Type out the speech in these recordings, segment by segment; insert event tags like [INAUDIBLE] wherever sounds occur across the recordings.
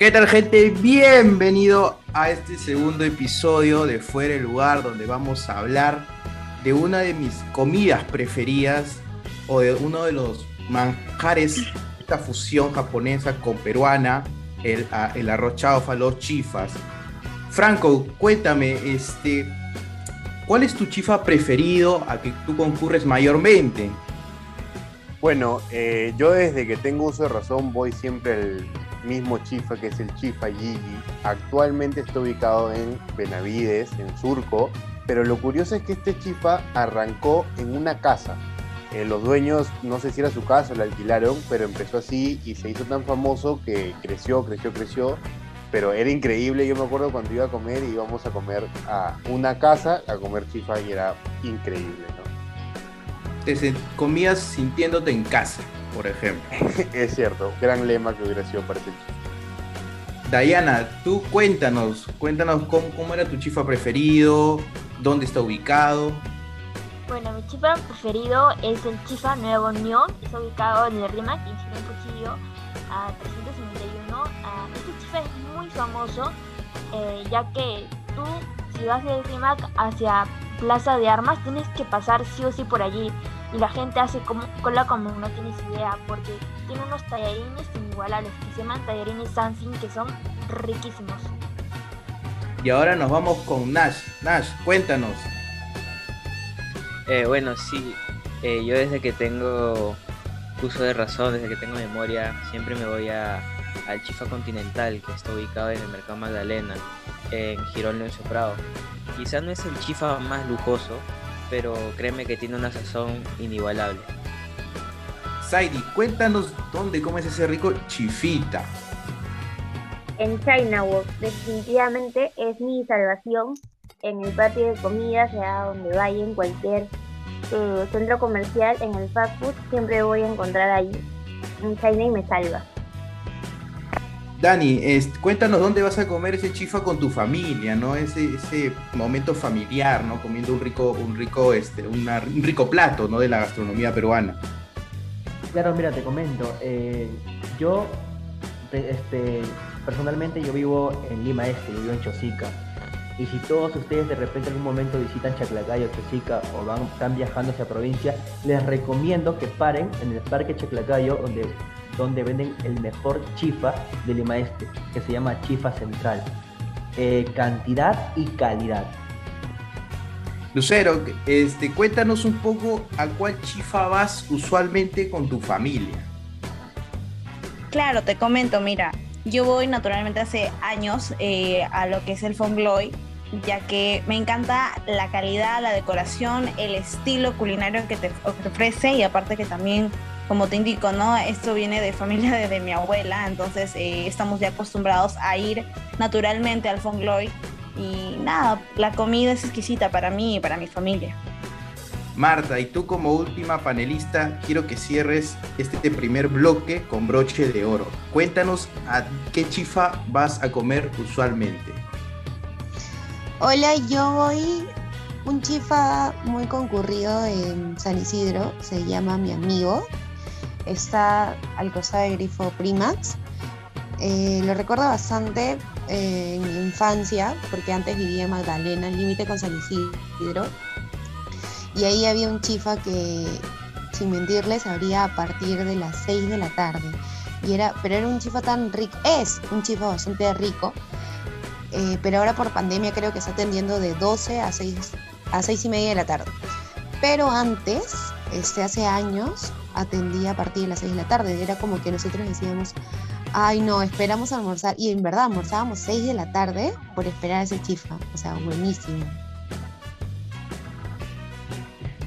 ¿Qué tal gente? Bienvenido a este segundo episodio de Fuera el lugar donde vamos a hablar de una de mis comidas preferidas o de uno de los manjares, esta fusión japonesa con peruana, el, el arroz chifas. Franco, cuéntame, este, ¿cuál es tu chifa preferido a que tú concurres mayormente? Bueno, eh, yo desde que tengo uso de razón voy siempre al mismo chifa que es el chifa Gigi. Actualmente está ubicado en Benavides, en Surco, pero lo curioso es que este chifa arrancó en una casa. Eh, los dueños, no sé si era su casa, lo alquilaron, pero empezó así y se hizo tan famoso que creció, creció, creció. Pero era increíble, yo me acuerdo cuando iba a comer íbamos a comer a una casa a comer chifa y era increíble, ¿no? te comías sintiéndote en casa, por ejemplo. [LAUGHS] es cierto, gran lema que hubiera sido para este chifa. Dayana, tú cuéntanos, cuéntanos cómo, era tu chifa preferido, dónde está ubicado. Bueno, mi chifa preferido es el Chifa Nuevo Unión, está ubicado en el RIMAC, en Girón Cuchillo, a 351. Ah, este chifa es muy famoso, eh, ya que tú, si vas del RIMAC hacia Plaza de Armas, tienes que pasar sí o sí por allí. Y la gente hace como, cola como no tienes idea, porque tiene unos tallarines inigualables que se llaman tallarines Sansing, que son riquísimos. Y ahora nos vamos con Nash. Nash, cuéntanos. Eh, bueno, sí, eh, yo desde que tengo uso de razón, desde que tengo memoria, siempre me voy a, al Chifa Continental, que está ubicado en el Mercado Magdalena, en Girón León Prado. Quizá no es el chifa más lujoso, pero créeme que tiene una sazón inigualable. Saidi, cuéntanos dónde comes ese rico chifita. En China Walk, definitivamente es mi salvación. En el patio de comida, sea donde vaya, en cualquier eh, centro comercial, en el fast food, siempre voy a encontrar ahí en China y me salva. Dani, cuéntanos dónde vas a comer ese chifa con tu familia, ¿no? Ese, ese momento familiar, ¿no? Comiendo un rico, un rico, este, un rico plato, ¿no? De la gastronomía peruana. Claro, mira, te comento. Eh, yo, este, personalmente, yo vivo en Lima Este, vivo en Chosica. Y si todos ustedes de repente en algún momento visitan Chaclacayo, Chosica o van, están viajando hacia provincia, les recomiendo que paren en el Parque Chaclacayo, donde donde venden el mejor chifa de Lima Este, que se llama Chifa Central. Eh, cantidad y calidad. Lucero, este, cuéntanos un poco a cuál chifa vas usualmente con tu familia. Claro, te comento, mira, yo voy naturalmente hace años eh, a lo que es el Fongloy, ya que me encanta la calidad, la decoración, el estilo culinario que te ofrece y aparte que también como te indico, ¿no? Esto viene de familia de, mi abuela, entonces eh, estamos ya acostumbrados a ir naturalmente al Fongloy y nada, la comida es exquisita para mí y para mi familia. Marta, y tú como última panelista, quiero que cierres este primer bloque con broche de oro. Cuéntanos a qué chifa vas a comer usualmente. Hola, yo voy un chifa muy concurrido en San Isidro, se llama Mi Amigo está al costado de Grifo Primax. Eh, lo recuerdo bastante eh, en mi infancia, porque antes vivía en Magdalena, el límite con San Isidro. Y ahí había un chifa que, sin mentirles, abría a partir de las 6 de la tarde. Y era, pero era un chifa tan rico, es un chifa bastante rico, eh, pero ahora por pandemia creo que está atendiendo de 12 a 6, a 6 y media de la tarde. Pero antes, este, hace años, atendía a partir de las 6 de la tarde. Era como que nosotros decíamos, ay no, esperamos almorzar. Y en verdad almorzábamos 6 de la tarde por esperar a ese chifa. O sea, buenísimo.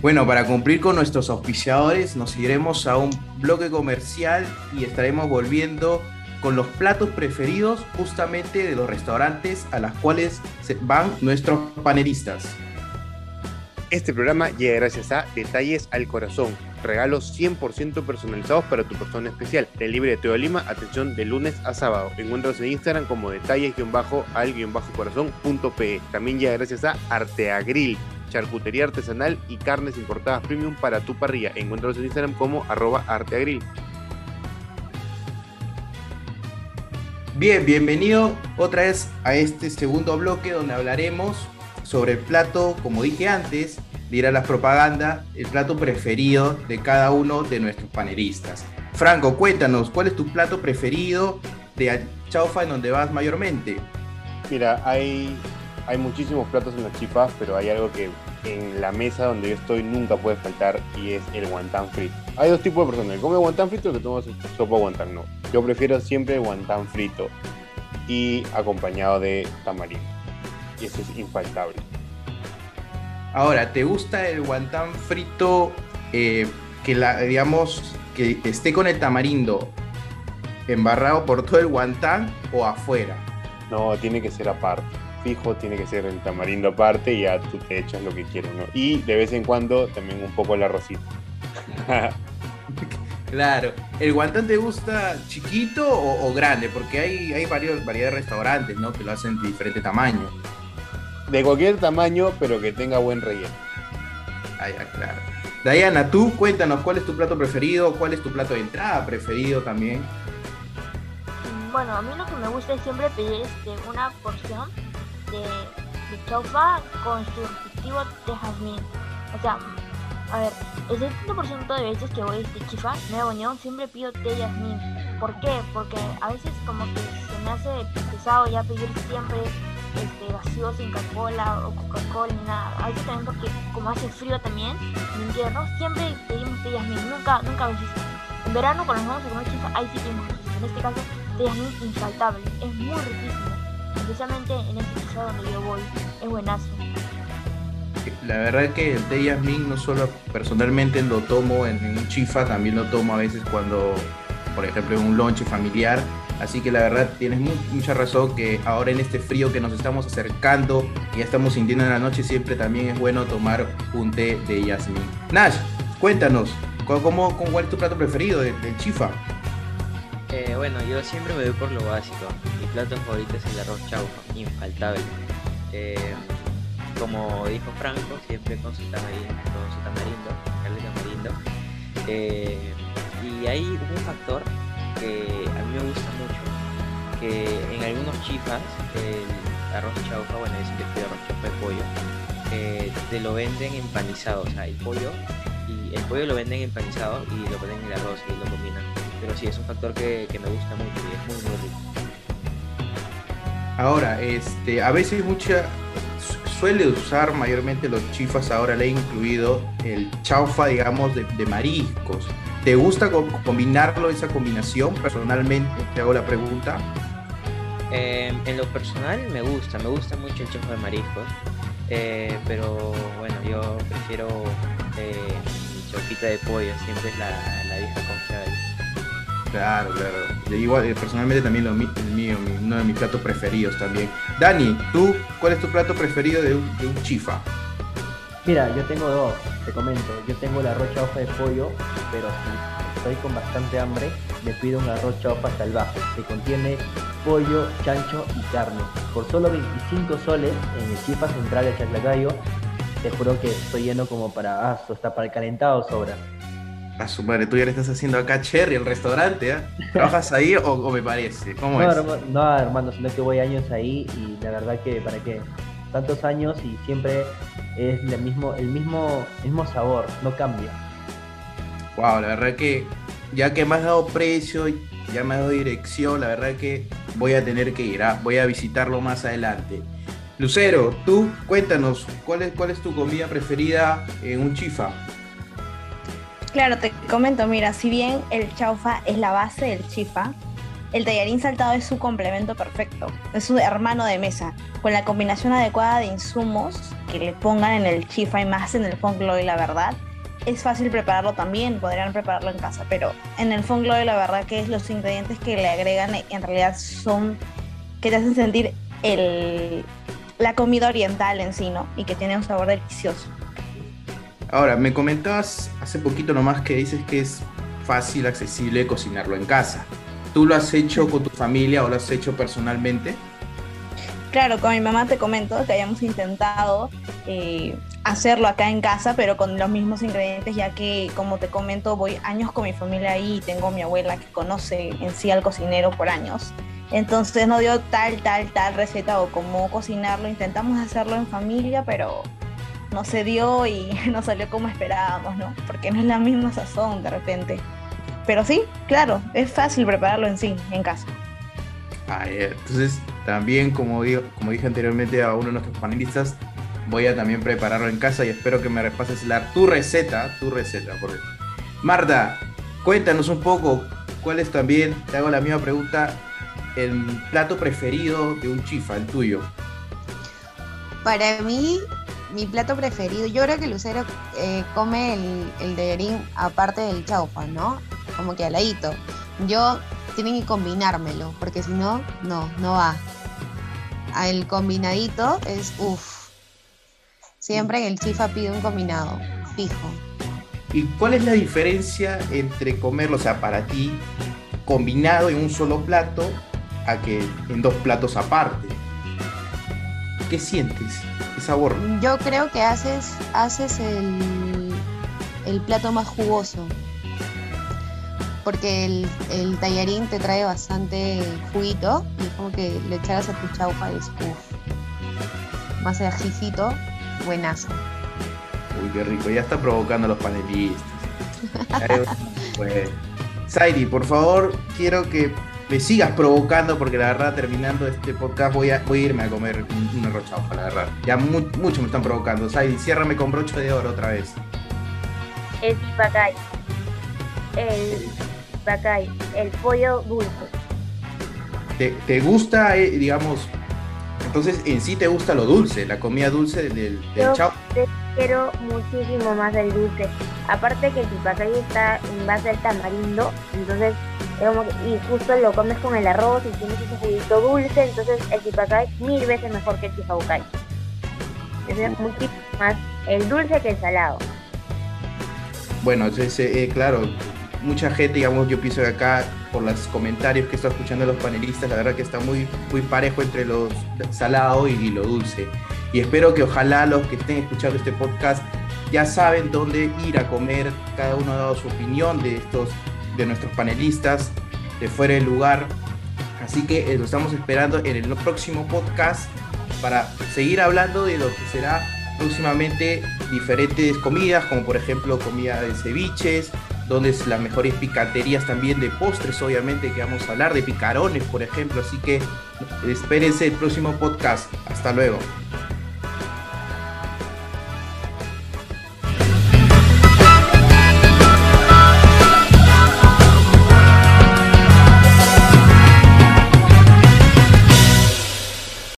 Bueno, para cumplir con nuestros auspiciadores, nos iremos a un bloque comercial y estaremos volviendo con los platos preferidos justamente de los restaurantes a las cuales van nuestros panelistas. Este programa llega gracias a Detalles al Corazón regalos 100% personalizados para tu persona especial. Del libre de Teo Lima, atención de lunes a sábado. Encuentros en Instagram como detalles-al-corazón.pe. También ya gracias a Arteagril, charcutería artesanal y carnes importadas premium para tu parrilla. Encuentros en Instagram como arroba arteagril. Bien, bienvenido otra vez a este segundo bloque donde hablaremos sobre el plato, como dije antes, dirá las propagandas, el plato preferido de cada uno de nuestros panelistas. Franco, cuéntanos, ¿cuál es tu plato preferido de Chaufa en donde vas mayormente? Mira, hay, hay muchísimos platos en las chifas, pero hay algo que en la mesa donde yo estoy nunca puede faltar y es el guantán frito. Hay dos tipos de personas, el come guantán frito y el que toma sopa guantán. No, yo prefiero siempre guantán frito y acompañado de tamarindo. Y eso es infaltable. Ahora, ¿te gusta el guantán frito eh, que la, digamos, que esté con el tamarindo embarrado por todo el guantán o afuera? No, tiene que ser aparte. Fijo, tiene que ser el tamarindo aparte y ya tú te echas lo que quieres, ¿no? Y de vez en cuando también un poco el arrocito. [LAUGHS] claro. ¿El guantán te gusta chiquito o, grande? Porque hay, hay varios, variedad de restaurantes, ¿no? Que lo hacen de diferente tamaño. De cualquier tamaño, pero que tenga buen relleno. Ah, ya, claro. Diana, tú cuéntanos cuál es tu plato preferido, cuál es tu plato de entrada preferido también. Bueno, a mí lo que me gusta es siempre pedir este, una porción de, de chaufa con su respectivo de jazmín. O sea, a ver, el 70% de veces que voy a este chifa, me unión, siempre pido té de jazmín. ¿Por qué? Porque a veces como que se me hace pesado ya pedir siempre este, gaseosa sin Coca-Cola o Coca-Cola ni nada. A veces también porque como hace frío también, en invierno, siempre pedimos té de jazmín, nunca, nunca veces. En verano cuando nos vamos a comer chifa, ahí sí pedimos En este caso, té de jazmín infaltable, es muy riquísimo especialmente en este episodio donde yo voy, es buenazo. La verdad que el té no solo personalmente lo tomo en, un chifa, también lo tomo a veces cuando, por ejemplo, en un lunch familiar. Así que la verdad tienes mucha razón que ahora en este frío que nos estamos acercando y ya estamos sintiendo en la noche, siempre también es bueno tomar un té de Yasmin. Nash, cuéntanos, ¿cómo, ¿cuál es tu plato preferido del chifa? Eh, bueno, yo siempre me voy por lo básico. Mi plato favorito es el arroz chaufa, infaltable. Eh, como dijo Franco, siempre con su tamarindo, con su tamarindo, tamarindo. Eh, y hay un factor que a mí me gusta mucho, que en algunos chifas el arroz chaufa, bueno, es que arroz chaufa de pollo, te lo venden empanizado, o sea, el pollo, y el pollo lo venden empanizado y lo ponen en el arroz y lo combinan pero sí es un factor que, me gusta mucho y es muy muy rico. Ahora, este, a veces mucha suele usar mayormente los chifas, ahora le he incluido el chaufa, digamos, de, mariscos. ¿Te gusta combinarlo, esa combinación? Personalmente, te hago la pregunta. Em, en lo personal me gusta, me gusta mucho el chaufa de mariscos, eh, pero bueno, yo prefiero eh, mi chaufita de pollo, siempre es la, la vieja confiable. Claro, claro. igual, eh, personalmente también lo, el mío, uno de mis platos preferidos también. Dani, ¿tú cuál es tu plato preferido de un, chifa? Mira, yo tengo dos, te comento. Yo tengo el arroz chaufa de pollo, pero si estoy con bastante hambre, me pido un arroz chaufa salvaje, que contiene pollo, chancho y carne. Por solo 25 soles en el chifa central de Chaclacayo, te juro que estoy lleno como para, ah, está para el calentado sobra. A su madre, tú ya le estás haciendo acá Cherry, el restaurante, ¿eh? ¿Trabajas ahí o, me parece? ¿Cómo no, es? Hermano, no, hermano, sino que voy años ahí y la verdad que, ¿para qué? Tantos años y siempre es el mismo, el mismo, mismo sabor, no cambia. Wow, la verdad que ya que me has dado precio, ya me has dado dirección, la verdad que voy a tener que ir, ¿ah? voy a visitarlo más adelante. Lucero, tú cuéntanos, ¿cuál es, cuál es tu comida preferida en un chifa? Claro, te comento, mira, si bien el chaufa es la base del chifa, el tallarín saltado es su complemento perfecto, es su hermano de mesa, con la combinación adecuada de insumos que le pongan en el chifa y más en el fongloy, la verdad. Es fácil prepararlo también, podrían prepararlo en casa, pero en el fongloy la verdad que es los ingredientes que le agregan en realidad son que te hacen sentir el, la comida oriental en sí, ¿no? Y que tiene un sabor delicioso. Ahora, me comentabas hace poquito nomás que dices que es fácil, accesible cocinarlo en casa. ¿Tú lo has hecho con tu familia o lo has hecho personalmente? Claro, con mi mamá te comento que hayamos intentado eh, hacerlo acá en casa, pero con los mismos ingredientes, ya que, como te comento, voy años con mi familia ahí y tengo mi abuela que conoce en sí al cocinero por años. Entonces no dio tal, tal, tal receta o cómo cocinarlo. Intentamos hacerlo en familia, pero no se dio y [LAUGHS] no salió como esperábamos, ¿no? Porque no es la misma sazón de repente. Pero sí, claro, es fácil prepararlo en sí, en casa. Ah, entonces, también, como, digo, como dije anteriormente a uno de nuestros panelistas, voy a también prepararlo en casa y espero que me repases la, tu receta, tu receta. Porque... Marta, cuéntanos un poco cuál es también, te hago la misma pregunta, el plato preferido de un chifa, el tuyo. Para mí, mi plato preferido, yo creo que Lucero eh, come el, el de aparte del chaufa, ¿no? Como que aladito. Yo tienen que combinármelo, porque si no, no, no va. El combinadito es uff. Siempre en el chifa pide un combinado, fijo. ¿Y cuál es la diferencia entre comerlo, o sea, para ti, combinado en un solo plato, a que en dos platos aparte? ¿Qué sientes? ¿Qué sabor? Yo creo que haces, haces el, el plato más jugoso porque el, el, tallarín te trae bastante juguito y es como que le echaras a tu chaufa y es uff. Más de ajicito, buenazo. Uy, qué rico, ya está provocando a los panelistas. [LAUGHS] pues, por favor, quiero que me sigas provocando porque la verdad terminando este podcast voy a, voy a irme a comer un, un chaufa, la verdad. Ya mucho me están provocando. Sairi, ciérrame con broche de oro otra vez. El pipacay. El Bacay, el pollo dulce. ¿Te, gusta, eh, digamos, entonces en sí te gusta lo dulce, la comida dulce del, del Yo quiero muchísimo más del dulce. Aparte que el pipacay está en base al tamarindo, entonces y justo lo comes con el arroz y tienes ese juguito dulce, entonces el pipacay mil veces mejor que el chifabucay. Es muchísimo más el dulce que el salado. Bueno, entonces, eh, claro, mucha gente, digamos, yo pienso que acá, por los comentarios que está escuchando los panelistas, la verdad que está muy, muy parejo entre lo salado y, lo dulce. Y espero que ojalá los que estén escuchando este podcast ya saben dónde ir a comer, cada uno ha dado su opinión de estos, de nuestros panelistas, de fuera del lugar. Así que eh, lo estamos esperando en el próximo podcast para seguir hablando de lo que será próximamente diferentes comidas, como por ejemplo comida de ceviches, donde es las mejores picaterías también de postres, obviamente, que vamos a hablar de picarones, por ejemplo. Así que espérense el próximo podcast. Hasta luego.